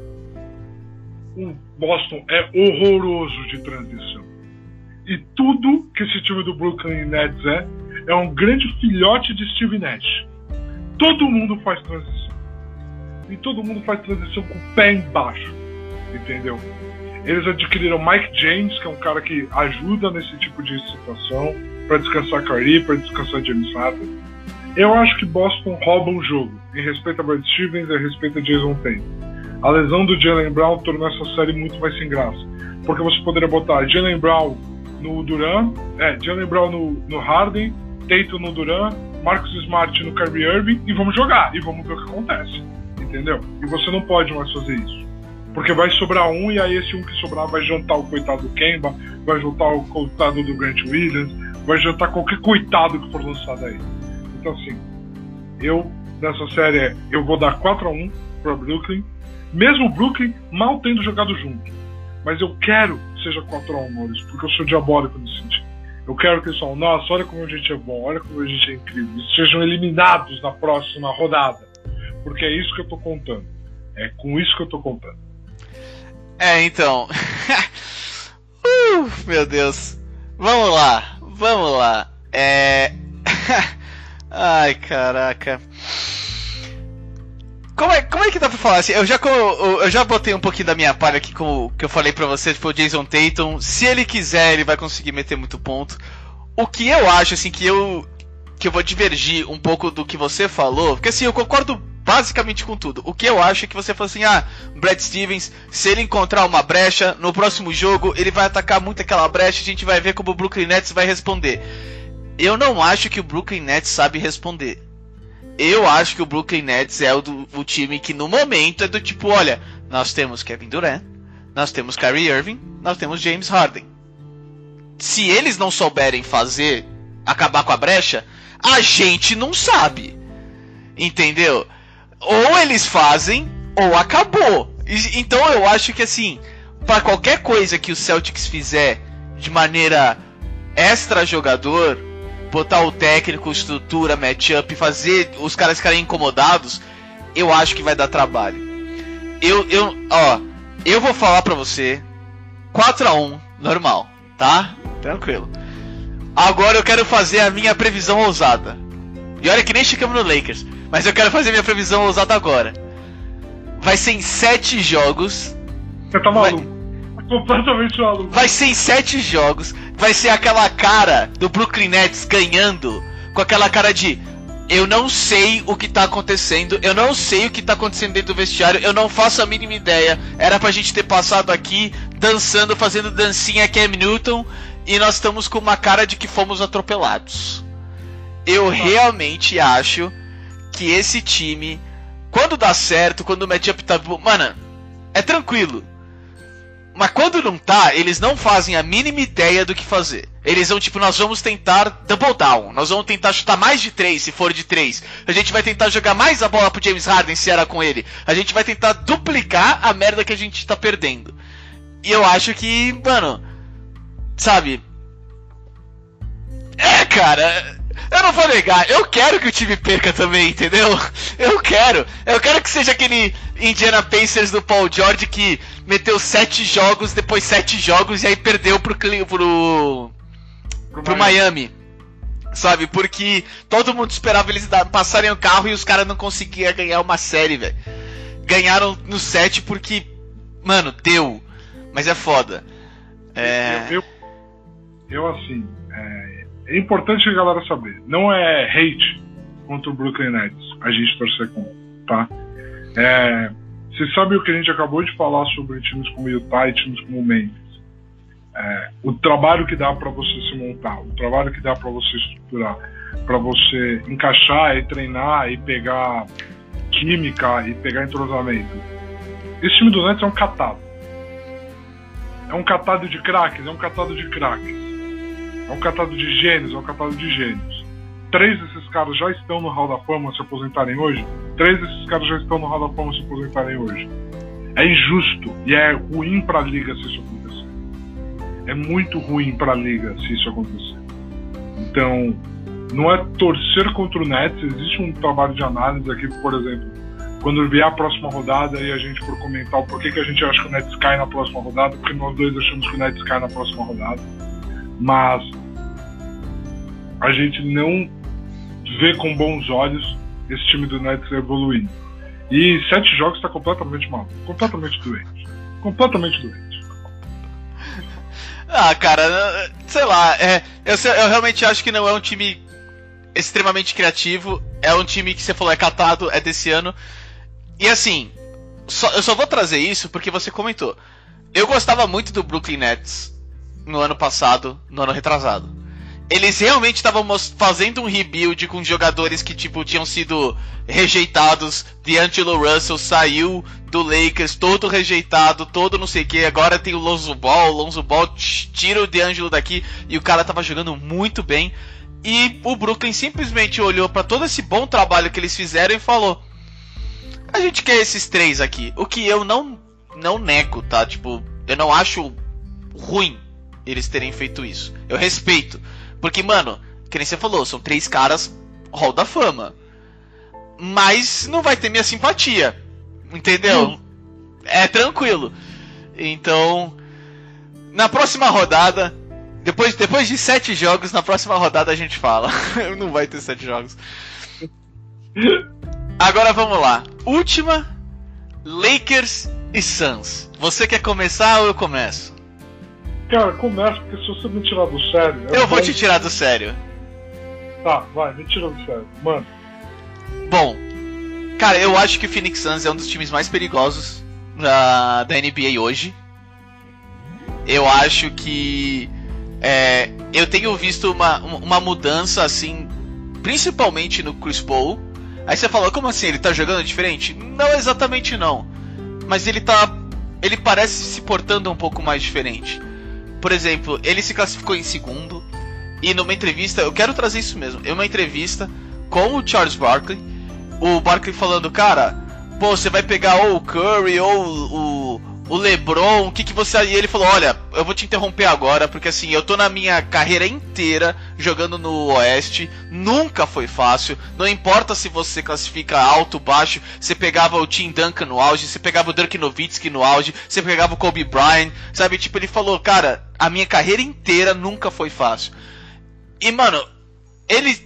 o Boston é horroroso de transição. E tudo que esse time do Brooklyn Nets é, é um grande filhote de Steve Nash. Todo mundo faz transição. E todo mundo faz transição com o pé embaixo. Entendeu? Eles adquiriram Mike James, que é um cara que ajuda nesse tipo de situação, para descansar Kyrie, para descansar James Harden. Eu acho que Boston rouba um jogo, em respeito a Brad Stevens e em respeito a Jason Tatum. A lesão do Jalen Brown tornou essa série muito mais sem graça, porque você poderia botar Jalen Brown no Duran, é, Jalen Brown no, no Harden, Tatum no Duran, Marcus Smart no Kyrie Irving e vamos jogar e vamos ver o que acontece, entendeu? E você não pode mais fazer isso. Porque vai sobrar um e aí esse um que sobrar vai jantar o coitado do Kemba, vai jantar o coitado do Grant Williams, vai jantar qualquer coitado que for lançado aí. Então assim, eu nessa série eu vou dar 4 a 1 para Brooklyn, mesmo o Brooklyn mal tendo jogado junto. Mas eu quero que seja 4 a 1 Maurício, porque eu sou diabólico nesse sentido. Eu quero que eles falem, nossa, olha como a gente é bom, olha como a gente é incrível. E sejam eliminados na próxima rodada. Porque é isso que eu tô contando. É com isso que eu tô contando. É, então. uh, meu Deus. Vamos lá, vamos lá. É. Ai, caraca. Como é, como é que dá pra falar assim? Eu já, eu já botei um pouquinho da minha palha aqui com o que eu falei pra você, tipo, o Jason Tatum. Se ele quiser, ele vai conseguir meter muito ponto. O que eu acho, assim, que eu. Que eu vou divergir um pouco do que você falou, porque assim, eu concordo basicamente com tudo. O que eu acho é que você falou assim: ah, Brad Stevens, se ele encontrar uma brecha no próximo jogo, ele vai atacar muito aquela brecha, a gente vai ver como o Brooklyn Nets vai responder. Eu não acho que o Brooklyn Nets sabe responder. Eu acho que o Brooklyn Nets é o, do, o time que no momento é do tipo, olha, nós temos Kevin Durant, nós temos Kyrie Irving, nós temos James Harden. Se eles não souberem fazer, acabar com a brecha, a gente não sabe. Entendeu? Ou eles fazem, ou acabou. Então eu acho que assim, para qualquer coisa que o Celtics fizer de maneira extra jogador, botar o técnico, estrutura, matchup, fazer os caras ficarem incomodados, eu acho que vai dar trabalho. Eu, eu, ó, eu vou falar pra você 4 a 1 normal, tá? Tranquilo. Agora eu quero fazer a minha previsão ousada. E olha que nem chegamos no Lakers, mas eu quero fazer minha previsão ousada agora. Vai ser em 7 jogos. Você tá maluco? Vai completamente maluco. Vai ser em sete jogos. Vai ser aquela cara do Brooklyn Nets ganhando. Com aquela cara de. Eu não sei o que tá acontecendo. Eu não sei o que tá acontecendo dentro do vestiário. Eu não faço a mínima ideia. Era pra gente ter passado aqui dançando, fazendo dancinha Cam Newton. E nós estamos com uma cara de que fomos atropelados. Eu realmente acho que esse time, quando dá certo, quando o matchup tá. Mano, é tranquilo. Mas quando não tá, eles não fazem a mínima ideia do que fazer. Eles vão, tipo, nós vamos tentar double down. Nós vamos tentar chutar mais de 3 se for de 3. A gente vai tentar jogar mais a bola pro James Harden se era com ele. A gente vai tentar duplicar a merda que a gente tá perdendo. E eu acho que, mano. Sabe? É, cara. Eu não vou negar, eu quero que o time perca também, entendeu? Eu quero. Eu quero que seja aquele Indiana Pacers do Paul George que meteu sete jogos, depois sete jogos e aí perdeu pro, Cle- pro, pro Miami. Sabe? Porque todo mundo esperava eles passarem o carro e os caras não conseguiam ganhar uma série, velho. Ganharam no set porque, mano, deu. Mas é foda. É. Eu, eu, eu, assim, é, é importante a galera saber. Não é hate contra o Brooklyn Nets a gente torcer contra, tá? É, você sabe o que a gente acabou de falar sobre times como Utah e times como Memphis. É, o trabalho que dá para você se montar, o trabalho que dá para você estruturar, para você encaixar e treinar e pegar química e pegar entrosamento. Esse time do Nets é um catado. É um catado de craques, é um catado de craques. É um catado de gênios, é um catado de gênios. Três desses caras já estão no Hall da Fama se aposentarem hoje. Três desses caras já estão no Hall da Fama se aposentarem hoje. É injusto e é ruim pra liga se isso acontecer. É muito ruim pra liga se isso acontecer. Então, não é torcer contra o Nets, existe um trabalho de análise aqui, por exemplo, quando vier a próxima rodada e a gente for comentar o porquê que a gente acha que o Nets cai na próxima rodada, porque nós dois achamos que o Nets cai na próxima rodada, mas a gente não vê com bons olhos esse time do Nets evoluindo. E sete jogos está completamente mal, completamente doente, completamente doente. Ah, cara, sei lá, é, eu, eu realmente acho que não é um time extremamente criativo. É um time que você falou é catado, é desse ano. E assim, só- eu só vou trazer isso porque você comentou. Eu gostava muito do Brooklyn Nets no ano passado, no ano retrasado. Eles realmente estavam fazendo um rebuild com jogadores que tipo tinham sido rejeitados. D'Angelo Russell saiu do Lakers todo rejeitado, todo não sei o que. Agora tem o Lonzo Ball, o Lonzo Ball tira o D'Angelo daqui e o cara tava jogando muito bem. E o Brooklyn simplesmente olhou pra todo esse bom trabalho que eles fizeram e falou: A gente quer esses três aqui. O que eu não, não nego, tá? Tipo, eu não acho ruim eles terem feito isso. Eu respeito. Porque, mano, que nem você falou, são três caras Hall da Fama. Mas não vai ter minha simpatia. Entendeu? É tranquilo. Então, na próxima rodada, depois, depois de sete jogos, na próxima rodada a gente fala. não vai ter sete jogos. Agora vamos lá. Última: Lakers e Suns. Você quer começar ou eu começo? Cara, começa, porque se você me tirar do sério. Eu vou te tirar do sério. Tá, vai, me tira do sério. Mano, Bom, cara, eu acho que o Phoenix Suns é um dos times mais perigosos da, da NBA hoje. Eu acho que é, eu tenho visto uma, uma mudança assim, principalmente no Chris Paul. Aí você falou, como assim? Ele tá jogando diferente? Não exatamente não. Mas ele tá. Ele parece se portando um pouco mais diferente. Por exemplo, ele se classificou em segundo. E numa entrevista, eu quero trazer isso mesmo. Em uma entrevista com o Charles Barkley, o Barkley falando, cara, pô, você vai pegar ou o Curry ou o, o LeBron, o que que você. E ele falou, olha, eu vou te interromper agora, porque assim, eu tô na minha carreira inteira jogando no Oeste, nunca foi fácil, não importa se você classifica alto, baixo, você pegava o Tim Duncan no auge, você pegava o Dirk Nowitzki no auge, você pegava o Kobe Bryant, sabe? Tipo, ele falou, cara, a minha carreira inteira nunca foi fácil. E, mano, ele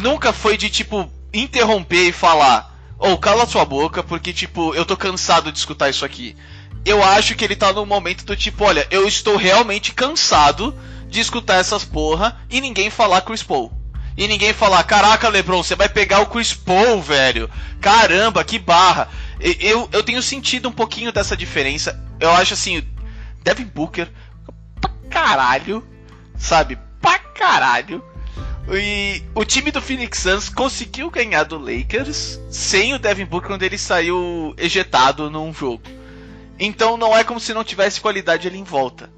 nunca foi de, tipo, interromper e falar, ou cala sua boca, porque, tipo, eu tô cansado de escutar isso aqui. Eu acho que ele tá num momento do tipo, olha, eu estou realmente cansado de escutar essas porra e ninguém falar Chris Paul. E ninguém falar, caraca, Lebron, você vai pegar o Chris Paul, velho. Caramba, que barra. Eu, eu tenho sentido um pouquinho dessa diferença. Eu acho assim, Devin Booker, caralho, sabe? Pra caralho. E o time do Phoenix Suns conseguiu ganhar do Lakers sem o Devin Booker quando ele saiu ejetado num jogo. Então não é como se não tivesse qualidade ali em volta.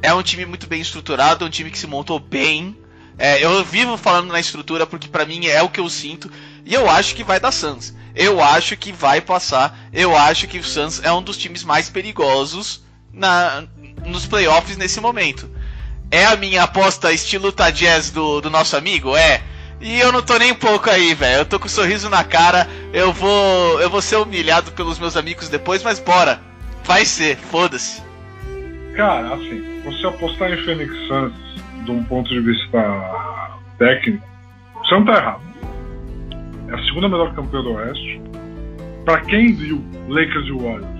É um time muito bem estruturado, um time que se montou bem. É, eu vivo falando na estrutura porque pra mim é o que eu sinto. E eu acho que vai dar Suns. Eu acho que vai passar. Eu acho que o Suns é um dos times mais perigosos na, nos playoffs nesse momento. É a minha aposta estilo Tajazz do, do nosso amigo? É. E eu não tô nem um pouco aí, velho. Eu tô com um sorriso na cara. Eu vou. Eu vou ser humilhado pelos meus amigos depois, mas bora. Vai ser, foda-se. Cara, assim, você apostar em Phoenix Suns de um ponto de vista técnico, você não tá errado. É a segunda melhor campeã do Oeste. Pra quem viu Lakers e Warriors,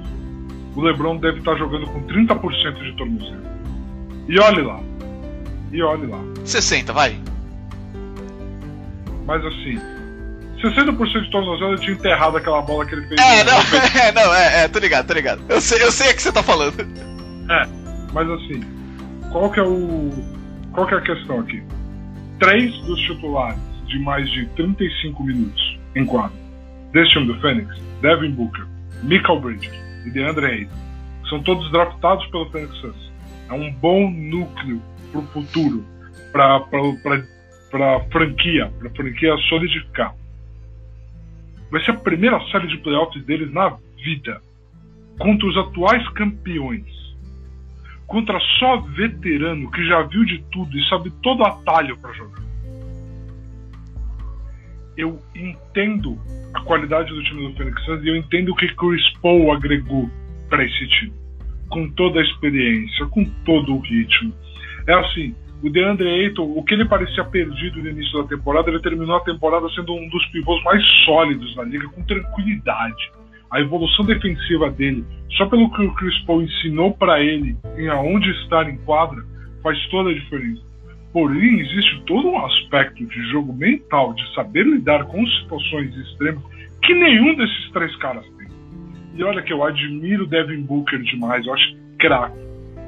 o LeBron deve estar jogando com 30% de tornozelo. E olhe lá. E olhe lá. 60, vai. Mas assim, 60% de tornozelo ele tinha enterrado aquela bola que ele fez. É, no- não, é, não, é, é, tô ligado, tô ligado. Eu sei, eu sei o que você tá falando. É, mas assim, qual que é o. Qual que é a questão aqui? Três dos titulares de mais de 35 minutos em quadro desse time do Fênix, Devin Booker, Michael Bridges e DeAndre Ayton, são todos draftados pelo Phoenix Suns. É um bom núcleo pro futuro, pra, pra, pra, pra franquia, pra franquia solidificar. Vai ser a primeira série de playoffs deles na vida contra os atuais campeões contra só veterano que já viu de tudo e sabe todo atalho para jogar. Eu entendo a qualidade do time do Phoenix Suns e eu entendo o que Chris Paul agregou para esse time, com toda a experiência, com todo o ritmo. É assim, o DeAndre Ayton, o que ele parecia perdido no início da temporada, ele terminou a temporada sendo um dos pivôs mais sólidos na liga, com tranquilidade a evolução defensiva dele, só pelo que o Chris Paul ensinou para ele em aonde estar em quadra, faz toda a diferença. Porém, existe todo um aspecto de jogo mental, de saber lidar com situações extremas, que nenhum desses três caras tem. E olha que eu admiro o Devin Booker demais, eu acho craque,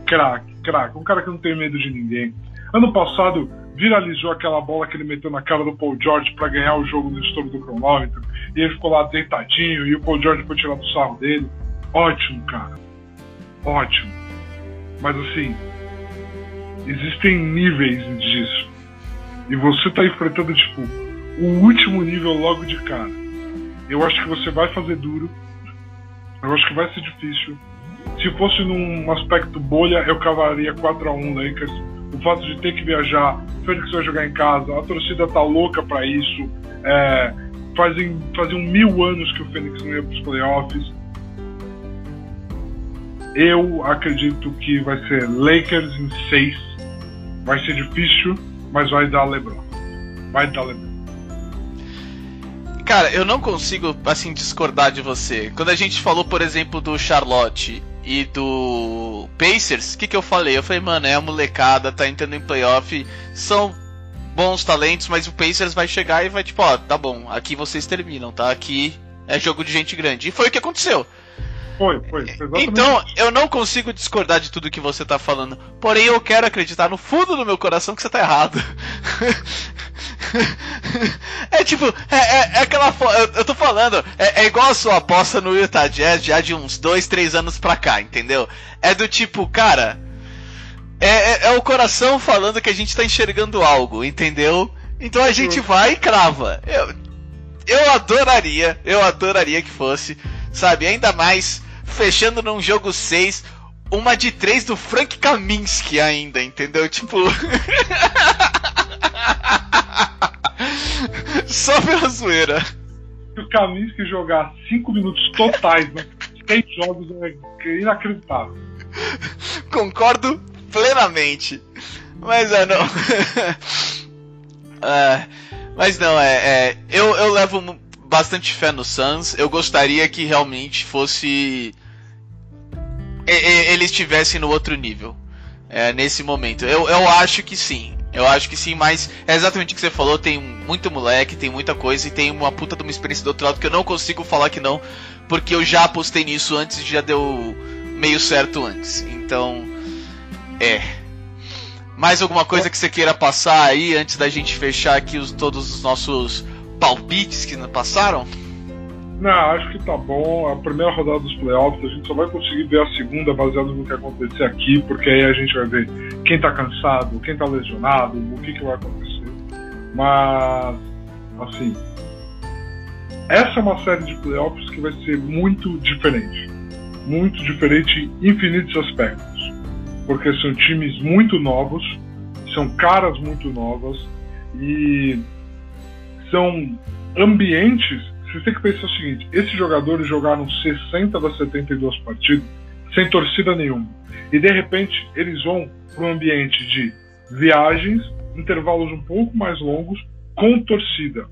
craque, craque, um cara que não tem medo de ninguém. Ano passado viralizou aquela bola que ele meteu na cara do Paul George para ganhar o jogo no estouro do cronômetro, e ele ficou lá deitadinho e o Paul George foi tirar do sarro dele. Ótimo, cara. Ótimo. Mas assim, existem níveis disso. E você tá enfrentando, tipo, o último nível logo de cara. Eu acho que você vai fazer duro. Eu acho que vai ser difícil. Se fosse num aspecto bolha, eu cavaria 4x1 Lakers. O fato de ter que viajar, o Fênix vai jogar em casa, a torcida tá louca pra isso. É, fazem, faziam mil anos que o Fênix não ia pros playoffs. Eu acredito que vai ser Lakers em 6. Vai ser difícil, mas vai dar LeBron. Vai dar LeBron. Cara, eu não consigo, assim, discordar de você. Quando a gente falou, por exemplo, do Charlotte e do Pacers, o que, que eu falei? Eu falei, mano, é a molecada, tá entrando em playoff, são bons talentos, mas o Pacers vai chegar e vai, tipo, ó, tá bom, aqui vocês terminam, tá? Aqui é jogo de gente grande. E foi o que aconteceu. Foi, foi. Então, eu não consigo discordar de tudo que você tá falando. Porém, eu quero acreditar no fundo do meu coração que você tá errado. é tipo, é, é- é aquela. Eu, eu tô falando, é, é igual a sua aposta no Utah Jazz já de uns dois, três anos pra cá, entendeu? É do tipo, cara. É, é- é o coração falando que a gente tá enxergando algo, entendeu? Então a gente vai e crava. Eu, eu adoraria, eu adoraria que fosse, sabe? Ainda mais fechando num jogo 6, uma de 3 do Frank Kaminsky ainda, entendeu? Tipo. Só pela zoeira. Se o Kaminsky jogar 5 minutos totais nos 6 jogos é inacreditável. Concordo plenamente. Mas é, não. É, mas não, é. é, eu, eu levo bastante fé no Suns. Eu gostaria que realmente fosse. Eles estivessem no outro nível. é, nesse momento. Eu, eu acho que sim. Eu acho que sim, mas é exatamente o que você falou. Tem muito moleque, tem muita coisa e tem uma puta de uma experiência do outro lado que eu não consigo falar que não, porque eu já apostei nisso antes e já deu meio certo antes. Então, é. Mais alguma coisa que você queira passar aí antes da gente fechar aqui os, todos os nossos palpites que passaram? Não, acho que tá bom. A primeira rodada dos playoffs, a gente só vai conseguir ver a segunda baseado no que acontecer aqui, porque aí a gente vai ver quem tá cansado, quem tá lesionado, o que, que vai acontecer. Mas, assim, essa é uma série de playoffs que vai ser muito diferente. Muito diferente em infinitos aspectos. Porque são times muito novos, são caras muito novas e são ambientes. Você tem que pensar o seguinte: esses jogadores jogaram 60 das 72 partidas sem torcida nenhuma. E de repente eles vão para um ambiente de viagens, intervalos um pouco mais longos, com torcida.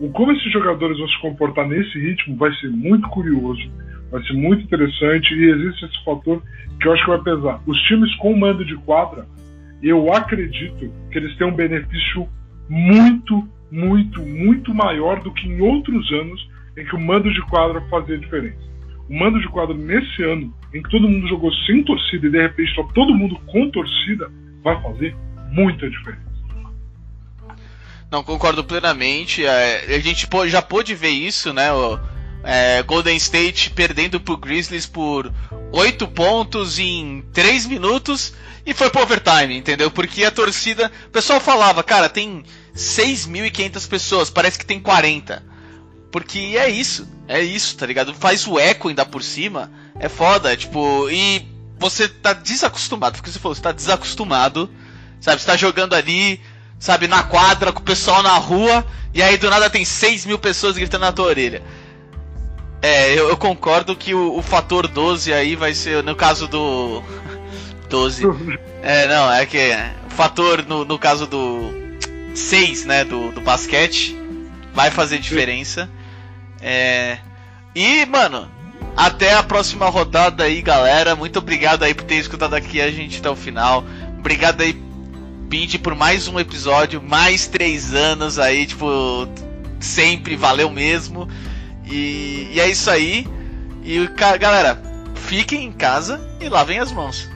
O como esses jogadores vão se comportar nesse ritmo vai ser muito curioso, vai ser muito interessante e existe esse fator que eu acho que vai pesar. Os times com mando de quadra, eu acredito que eles têm um benefício muito, muito, muito maior do que em outros anos em que o mando de quadra fazia diferença. O mando de quadra nesse ano, em que todo mundo jogou sem torcida e de repente está todo mundo com torcida, vai fazer muita diferença. Não, concordo plenamente. É, a gente já pôde ver isso, né? O, é, Golden State perdendo pro Grizzlies por 8 pontos em 3 minutos e foi pro overtime, entendeu? Porque a torcida. O pessoal falava, cara, tem 6.500 pessoas, parece que tem 40. Porque é isso, é isso, tá ligado? Faz o eco ainda por cima, é foda, tipo, e você tá desacostumado, porque você falou, você tá desacostumado, sabe? Você tá jogando ali, sabe, na quadra, com o pessoal na rua, e aí do nada tem 6 mil pessoas gritando na tua orelha. É, eu, eu concordo que o, o, fator 12 aí vai ser, no caso do. 12. É, não, é que. O fator no, no caso do 6, né, do, do basquete, vai fazer diferença. É... E, mano, até a próxima rodada aí, galera. Muito obrigado aí por ter escutado aqui a gente até o final. Obrigado aí, Pinte, por mais um episódio, mais três anos aí, tipo, sempre, valeu mesmo. E, e é isso aí. E, galera, fiquem em casa e lavem as mãos.